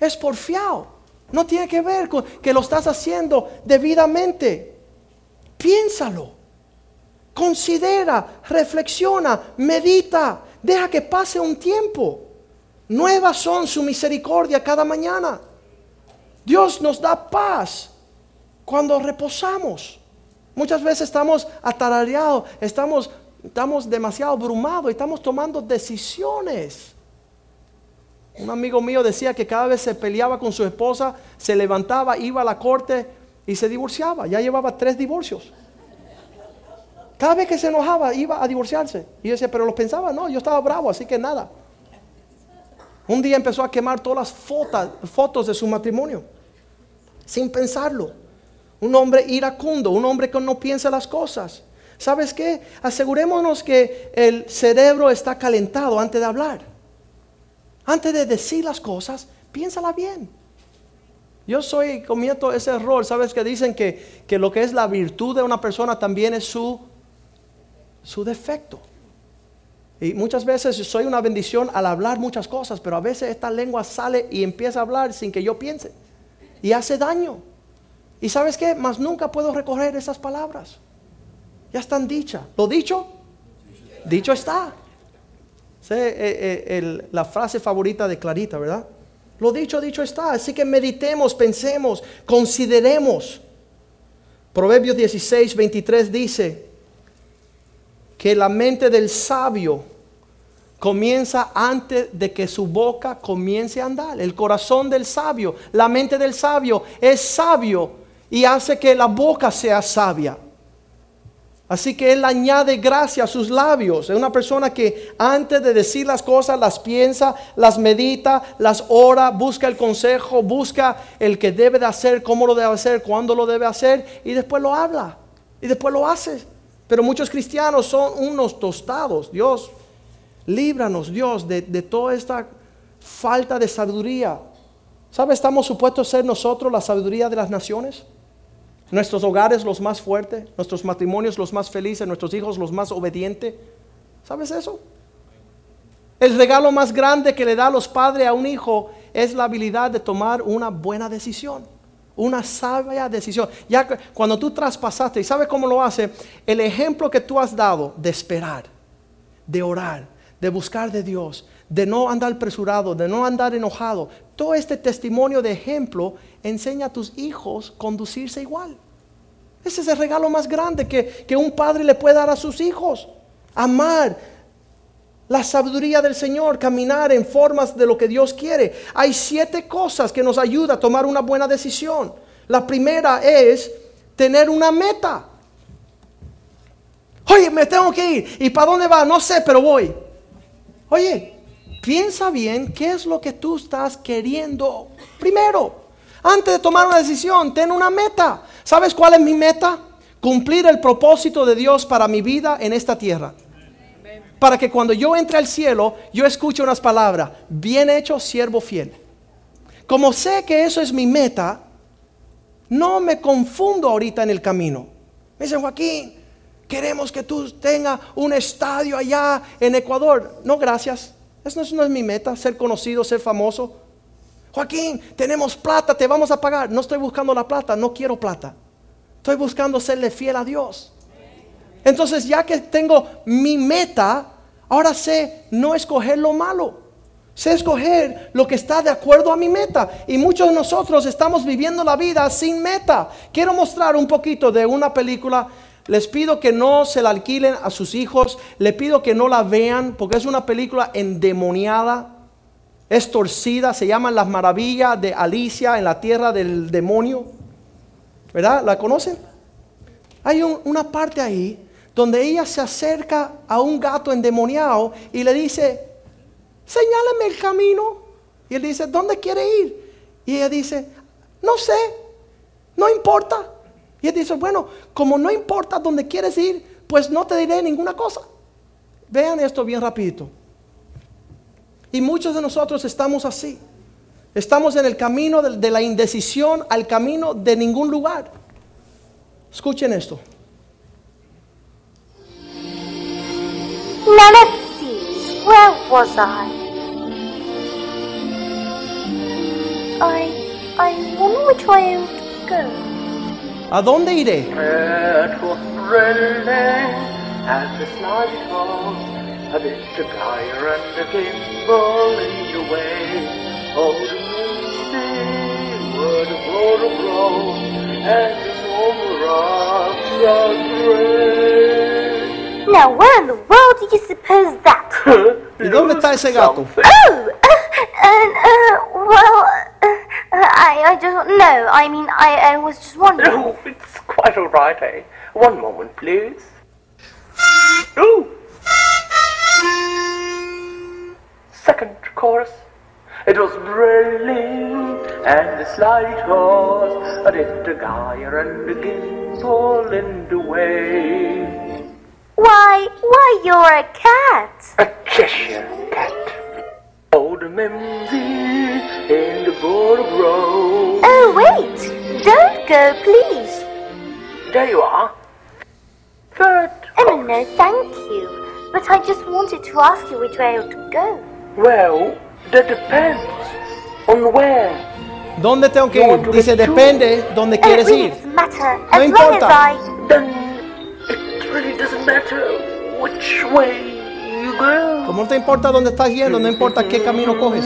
Es por fiado. No tiene que ver con que lo estás haciendo debidamente. Piénsalo. Considera, reflexiona, medita. Deja que pase un tiempo. Nuevas son su misericordia cada mañana. Dios nos da paz cuando reposamos. Muchas veces estamos atarareados, estamos, estamos demasiado abrumados estamos tomando decisiones. Un amigo mío decía que cada vez se peleaba con su esposa, se levantaba, iba a la corte y se divorciaba. Ya llevaba tres divorcios. Cada vez que se enojaba iba a divorciarse. Y yo decía, pero lo pensaba, no, yo estaba bravo, así que nada. Un día empezó a quemar todas las fotos, fotos de su matrimonio, sin pensarlo. Un hombre iracundo, un hombre que no piensa las cosas. ¿Sabes qué? Asegurémonos que el cerebro está calentado antes de hablar. Antes de decir las cosas, piénsala bien. Yo soy, comienzo ese error, ¿sabes? Que dicen que, que lo que es la virtud de una persona también es su, su defecto. Y muchas veces soy una bendición al hablar muchas cosas, pero a veces esta lengua sale y empieza a hablar sin que yo piense. Y hace daño. Y sabes qué? Más nunca puedo recoger esas palabras. Ya están dichas. ¿Lo dicho? Dicho está. Eh, eh, la frase favorita de Clarita, ¿verdad? Lo dicho, dicho está. Así que meditemos, pensemos, consideremos. Proverbios 16, 23 dice, que la mente del sabio comienza antes de que su boca comience a andar. El corazón del sabio, la mente del sabio es sabio y hace que la boca sea sabia. Así que Él añade gracia a sus labios. Es una persona que antes de decir las cosas las piensa, las medita, las ora, busca el consejo, busca el que debe de hacer, cómo lo debe hacer, cuándo lo debe hacer y después lo habla y después lo hace. Pero muchos cristianos son unos tostados. Dios, líbranos, Dios, de, toda esta falta de sabiduría. ¿Sabe? Estamos supuestos a ser nosotros la sabiduría de las naciones. Nuestros hogares los más fuertes, nuestros matrimonios los más felices, nuestros hijos los más obedientes. ¿Sabes eso? El regalo más grande que le da los padres a un hijo es la habilidad de tomar una buena decisión una sabia decisión. Ya cuando tú traspasaste, ¿y sabes cómo lo hace? El ejemplo que tú has dado de esperar, de orar, de buscar de Dios, de no andar apresurado, de no andar enojado. Todo este testimonio de ejemplo enseña a tus hijos conducirse igual. Ese es el regalo más grande que, que un padre le puede dar a sus hijos. Amar, la sabiduría del Señor, caminar en formas de lo que Dios quiere. Hay siete cosas que nos ayudan a tomar una buena decisión. La primera es tener una meta. Oye, me tengo que ir. ¿Y para dónde va? No sé, pero voy. Oye, piensa bien qué es lo que tú estás queriendo primero. Antes de tomar una decisión, ten una meta. ¿Sabes cuál es mi meta? Cumplir el propósito de Dios para mi vida en esta tierra para que cuando yo entre al cielo, yo escuche unas palabras, bien hecho, siervo fiel. Como sé que eso es mi meta, no me confundo ahorita en el camino. Me dicen, Joaquín, queremos que tú tengas un estadio allá en Ecuador. No, gracias. Eso no es mi meta, ser conocido, ser famoso. Joaquín, tenemos plata, te vamos a pagar. No estoy buscando la plata, no quiero plata. Estoy buscando serle fiel a Dios. Entonces ya que tengo mi meta, ahora sé no escoger lo malo. Sé escoger lo que está de acuerdo a mi meta. Y muchos de nosotros estamos viviendo la vida sin meta. Quiero mostrar un poquito de una película. Les pido que no se la alquilen a sus hijos. Les pido que no la vean porque es una película endemoniada. Es torcida. Se llama Las maravillas de Alicia en la tierra del demonio. ¿Verdad? ¿La conocen? Hay una parte ahí donde ella se acerca a un gato endemoniado y le dice, señálame el camino. Y él dice, ¿dónde quiere ir? Y ella dice, no sé, no importa. Y él dice, bueno, como no importa dónde quieres ir, pues no te diré ninguna cosa. Vean esto bien rapidito. Y muchos de nosotros estamos así. Estamos en el camino de, la indecisión al camino de ningún lugar. Escuchen esto. Now let's see, where was I? I, I wonder. ¿A dónde iré? Now where in the world do you suppose that? (laughs) ¿Y dónde está ese gato? Oh, uh, uh, uh well... I, I just no. I mean, I, I was just wondering. Oh, it's quite all right, eh? One moment, please. Ooh. Second chorus. It was brilliant, and the slide was a did the gyre and the gimbal in the way. Why, why, you're a cat. A Cheshire cat. Old Mimsy in the border row. Oh wait, don't go, please. There you are. Third Oh no, thank you. But I just wanted to ask you which way I ought to go. Well, that depends on where. ¿Dónde tengo que ir? Dice, depende dónde Oh, it quieres really ir. doesn't matter. No As long as importa. I. Then it really doesn't matter which way you go. Como no te importa dónde estás yendo, no importa qué camino coges.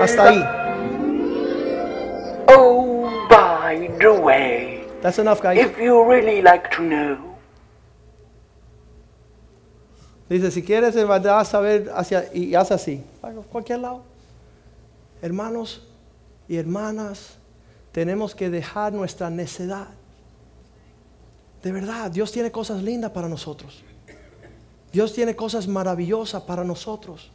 Hasta ahí. Oh, by the way, That's enough, guys. if you really like to know, Dice, si quieres en verdad saber hacia, y haz así, cualquier lado. Hermanos y hermanas, tenemos que dejar nuestra necedad. De verdad, Dios tiene cosas lindas para nosotros. Dios tiene cosas maravillosas para nosotros.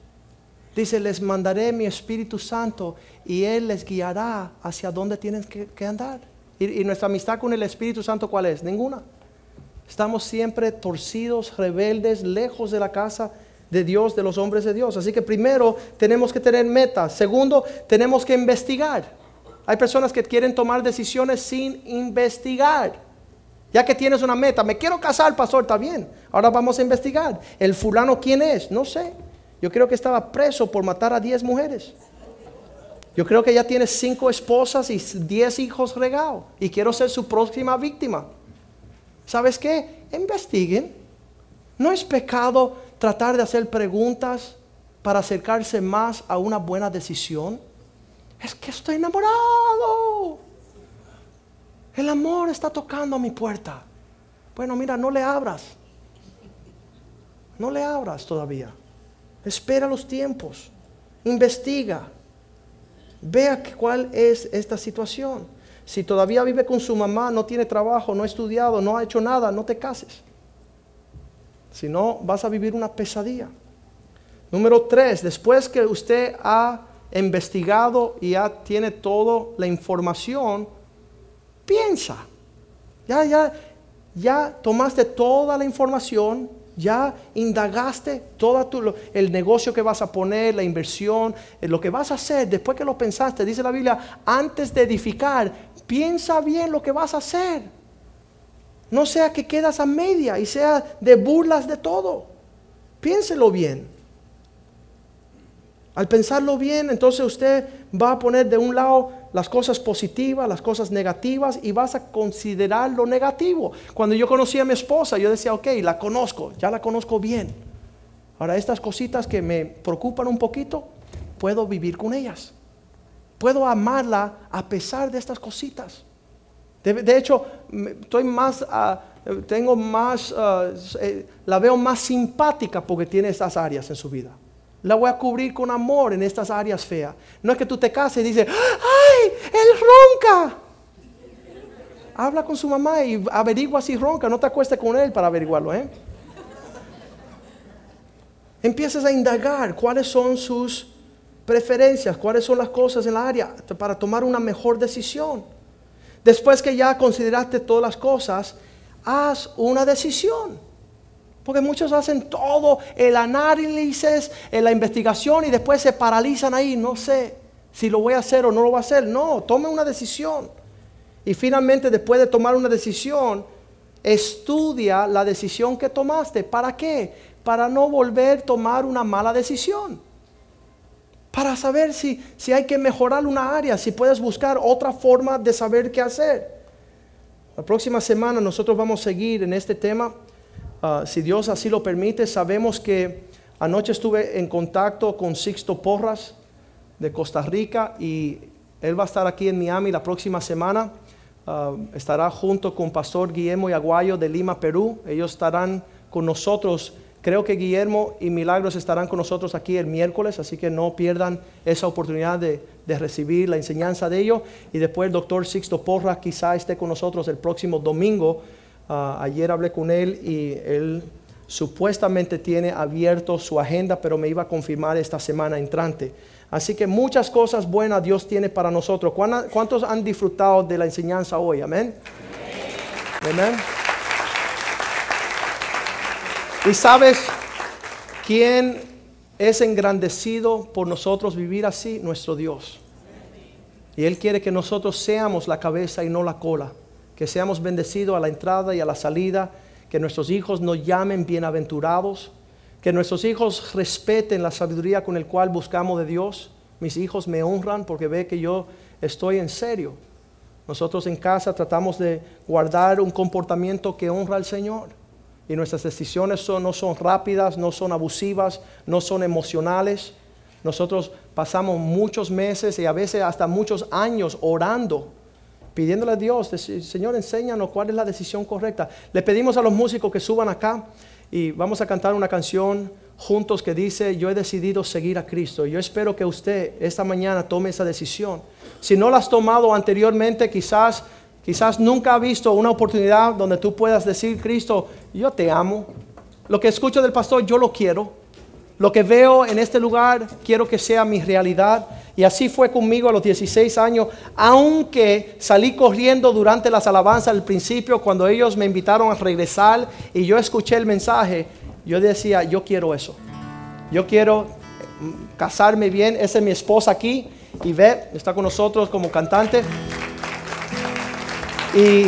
Dice, les mandaré mi Espíritu Santo y Él les guiará hacia donde tienen que, andar. Y, y nuestra amistad con el Espíritu Santo, ¿cuál es? Ninguna. Estamos siempre torcidos, rebeldes, lejos de la casa de Dios, de los hombres de Dios. Así que primero tenemos que tener metas. Segundo, tenemos que investigar. Hay personas que quieren tomar decisiones sin investigar. Ya que tienes una meta, me quiero casar, pastor, está bien. Ahora vamos a investigar. ¿El fulano quién es? No sé. Yo creo que estaba preso por matar a 10 mujeres. Yo creo que ya tiene cinco esposas y 10 hijos regados. Y quiero ser su próxima víctima. ¿Sabes qué? Investiguen. No es pecado tratar de hacer preguntas para acercarse más a una buena decisión. Es que estoy enamorado. El amor está tocando a mi puerta. Bueno, mira, no le abras. No le abras todavía. Espera los tiempos. Investiga. Vea cuál es esta situación. Si todavía vive con su mamá, no tiene trabajo, no ha estudiado, no ha hecho nada, no te cases. Si no, vas a vivir una pesadilla. Número tres, después que usted ha investigado y ya tiene toda la información, piensa. Ya, ya, ya tomaste toda la información, ya indagaste todo tu, el negocio que vas a poner, la inversión, eh, lo que vas a hacer. Después que lo pensaste, dice la Biblia, antes de edificar, piensa bien lo que vas a hacer. No sea que quedas a media y sea de burlas de todo. Piénselo bien. Al pensarlo bien, entonces usted va a poner de un lado las cosas positivas, las cosas negativas y vas a considerar lo negativo. Cuando yo conocí a mi esposa, yo decía, ok, la conozco, ya la conozco bien. Ahora estas cositas que me preocupan un poquito, puedo vivir con ellas. Puedo amarla a pesar de estas cositas. De, hecho, estoy más, ah, tengo más, ah, eh, la veo más simpática porque tiene estas áreas en su vida. La voy a cubrir con amor en estas áreas feas. No es que tú te cases y dices, ¡ay! ¡Él ronca! Habla con su mamá y averigua si ronca. No te acuestes con él para averiguarlo, ¿eh? Empieces a indagar cuáles son sus preferencias, cuáles son las cosas en la área para tomar una mejor decisión. Después que ya consideraste todas las cosas, haz una decisión. Porque muchos hacen todo el análisis, la investigación y después se paralizan ahí. No sé si lo voy a hacer o no lo voy a hacer. No, tome una decisión. Y finalmente, después de tomar una decisión, estudia la decisión que tomaste. ¿Para qué? Para no volver a tomar una mala decisión. Para saber si, si hay que mejorar una área, si puedes buscar otra forma de saber qué hacer. La próxima semana nosotros vamos a seguir en este tema. Ah, si Dios así lo permite, sabemos que anoche estuve en contacto con Sixto Porras de Costa Rica y él va a estar aquí en Miami la próxima semana. Ah, estará junto con Pastor Guillermo Yaguayo de Lima, Perú. Ellos estarán con nosotros. Creo que Guillermo y Milagros estarán con nosotros aquí el miércoles, así que no pierdan esa oportunidad de, de recibir la enseñanza de ellos. Y después el doctor Sixto Porras quizá esté con nosotros el próximo domingo Ah, ayer hablé con él y él supuestamente tiene abierto su agenda, pero me iba a confirmar esta semana entrante. Así que muchas cosas buenas Dios tiene para nosotros. ¿Cuántos han disfrutado de la enseñanza hoy? Amén. Amén. Y sabes quién es engrandecido por nosotros vivir así? Nuestro Dios. Y Él quiere que nosotros seamos la cabeza y no la cola que seamos bendecidos a la entrada y a la salida, que nuestros hijos nos llamen bienaventurados, que nuestros hijos respeten la sabiduría con el cual buscamos de Dios. Mis hijos me honran porque ve que yo estoy en serio. Nosotros en casa tratamos de guardar un comportamiento que honra al Señor. Y nuestras decisiones no son rápidas, no son abusivas, no son emocionales. Nosotros pasamos muchos meses y a veces hasta muchos años orando pidiéndole a Dios, Señor, enséñanos cuál es la decisión correcta. Le pedimos a los músicos que suban acá y vamos a cantar una canción juntos que dice, yo he decidido seguir a Cristo. Yo espero que usted esta mañana tome esa decisión. Si no la has tomado anteriormente, quizás, quizás nunca ha visto una oportunidad donde tú puedas decir, Cristo, yo te amo. Lo que escucho del pastor, yo lo quiero. Lo que veo en este lugar, quiero que sea mi realidad. Y así fue conmigo a los 16 años, aunque salí corriendo durante las alabanzas al principio, cuando ellos me invitaron a regresar y yo escuché el mensaje, yo decía, yo quiero eso. Yo quiero mm, casarme bien, esa es mi esposa aquí, y ve, está con nosotros como cantante. Y,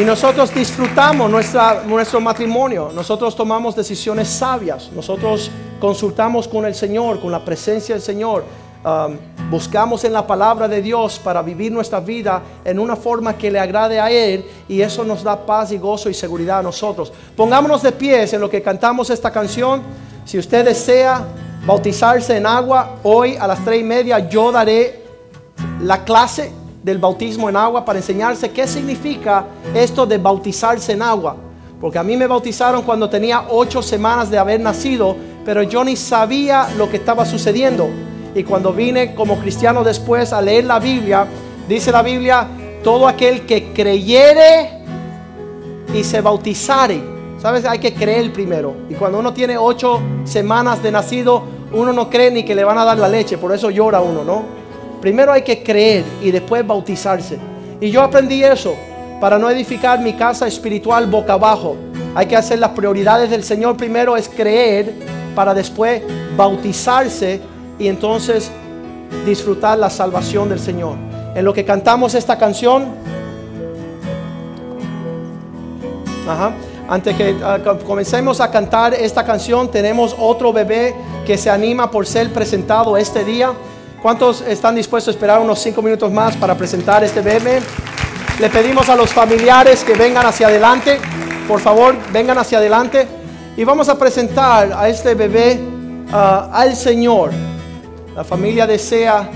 y nosotros disfrutamos nuestra, nuestro matrimonio, nosotros tomamos decisiones sabias, nosotros consultamos con el Señor, con la presencia del Señor Um, buscamos en la palabra de Dios para vivir nuestra vida en una forma que le agrade a Él y eso nos da paz y gozo y seguridad a nosotros. Pongámonos de pies en lo que cantamos esta canción. Si usted desea bautizarse en agua, hoy a las tres y media yo daré la clase del bautismo en agua para enseñarse qué significa esto de bautizarse en agua. Porque a mí me bautizaron cuando tenía ocho semanas de haber nacido, pero yo ni sabía lo que estaba sucediendo. Y cuando vine como cristiano después a leer la Biblia, dice la Biblia, todo aquel que creyere y se bautizare. ¿Sabes? Hay que creer primero. Y cuando uno tiene ocho semanas de nacido, uno no cree ni que le van a dar la leche. Por eso llora uno, ¿no? Primero hay que creer y después bautizarse. Y yo aprendí eso para no edificar mi casa espiritual boca abajo. Hay que hacer las prioridades del Señor. Primero es creer para después bautizarse y entonces disfrutar la salvación del Señor. En lo que cantamos esta canción, antes que ah, comencemos a cantar esta canción, tenemos otro bebé que se anima por ser presentado este día. ¿Cuántos están dispuestos a esperar unos cinco minutos más para presentar este bebé? Le pedimos a los familiares que vengan hacia adelante. Por favor, vengan hacia adelante. Y vamos a presentar a este bebé ah, al Señor. La familia desea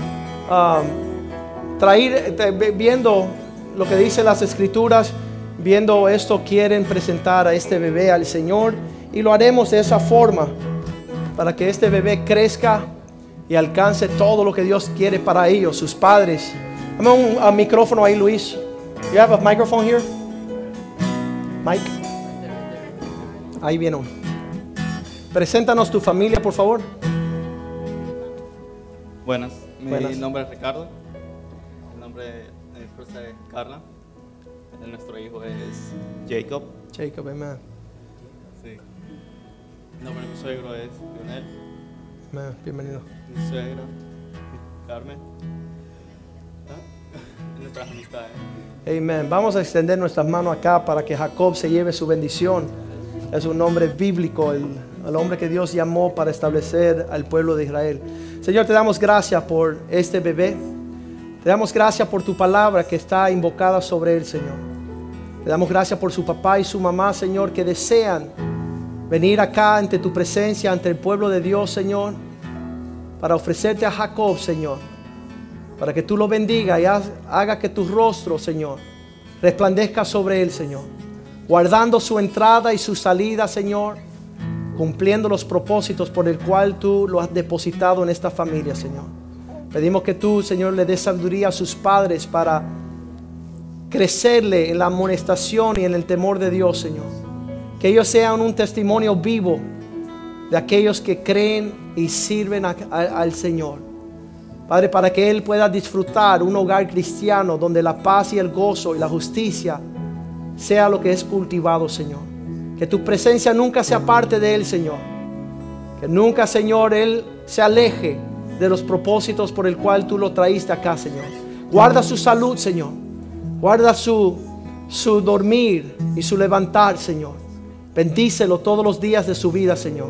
um, traer, eh, viendo lo que dicen las escrituras, viendo esto, quieren presentar a este bebé al Señor y lo haremos de esa forma para que este bebé crezca y alcance todo lo que Dios quiere para ellos, sus padres. Dame un, micrófono ahí, Luis. You have a microphone here? Mike. Ahí viene uno. Preséntanos tu familia, por favor. Buenas, mi Buenas. nombre es Ricardo. El nombre de mi esposa es Carla. El- Nuestro hijo es Jacob. Jacob, amén. Sí. El nombre de mi suegro es Lionel. Amén. Bienvenido. Mi suegra, Carmen. ¿Ah? (laughs) Nuestras amistades. Amén. Vamos a extender nuestras manos acá para que Jacob se lleve su bendición. Es un nombre bíblico, el, el hombre que Dios llamó para establecer al pueblo de Israel. Señor, te damos gracias por este bebé. Te damos gracias por tu palabra que está invocada sobre él, Señor. Te damos gracias por su papá y su mamá, Señor, que desean venir acá ante tu presencia, ante el pueblo de Dios, Señor, para ofrecerte a Jacob, Señor para que tú lo bendiga y haga que tu rostro, Señor, resplandezca sobre él, Señor, guardando su entrada y su salida, Señor, cumpliendo los propósitos por el cual tú lo has depositado en esta familia, Señor. Pedimos que tú, Señor, le des sabiduría a sus padres para crecerle en la amonestación y en el temor de Dios, Señor. Que ellos sean un testimonio vivo de aquellos que creen y sirven al Señor. Padre, para que Él pueda disfrutar un hogar cristiano donde la paz y el gozo y la justicia sea lo que es cultivado, Señor. Que tu presencia nunca se aparte de Él, Señor. Que nunca, Señor, Él se aleje de los propósitos por el cual tú lo traíste acá, Señor. Guarda su salud, Señor. Guarda su, su dormir y su levantar, Señor. Bendícelo todos los días de su vida, Señor.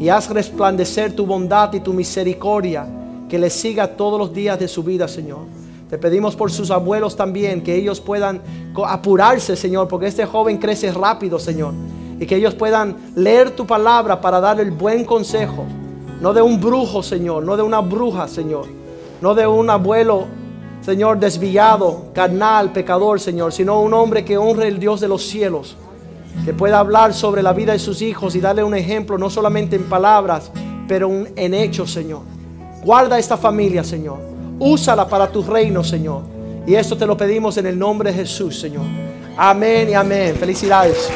Y haz resplandecer tu bondad y tu misericordia que le siga todos los días de su vida, Señor. Te pedimos por sus abuelos también, que ellos puedan apurarse, Señor, porque este joven crece rápido, Señor. Y que ellos puedan leer tu palabra para darle el buen consejo. No de un brujo, Señor, no de una bruja, Señor. No de un abuelo, Señor, desviado, carnal, pecador, Señor, sino un hombre que honre el Dios de los cielos que pueda hablar sobre la vida de sus hijos y darle un ejemplo, no solamente en palabras, pero en hechos, Señor. Guarda esta familia, Señor. Úsala para tu reino, Señor. Y esto te lo pedimos en el nombre de Jesús, Señor. Amén y amén. Felicidades.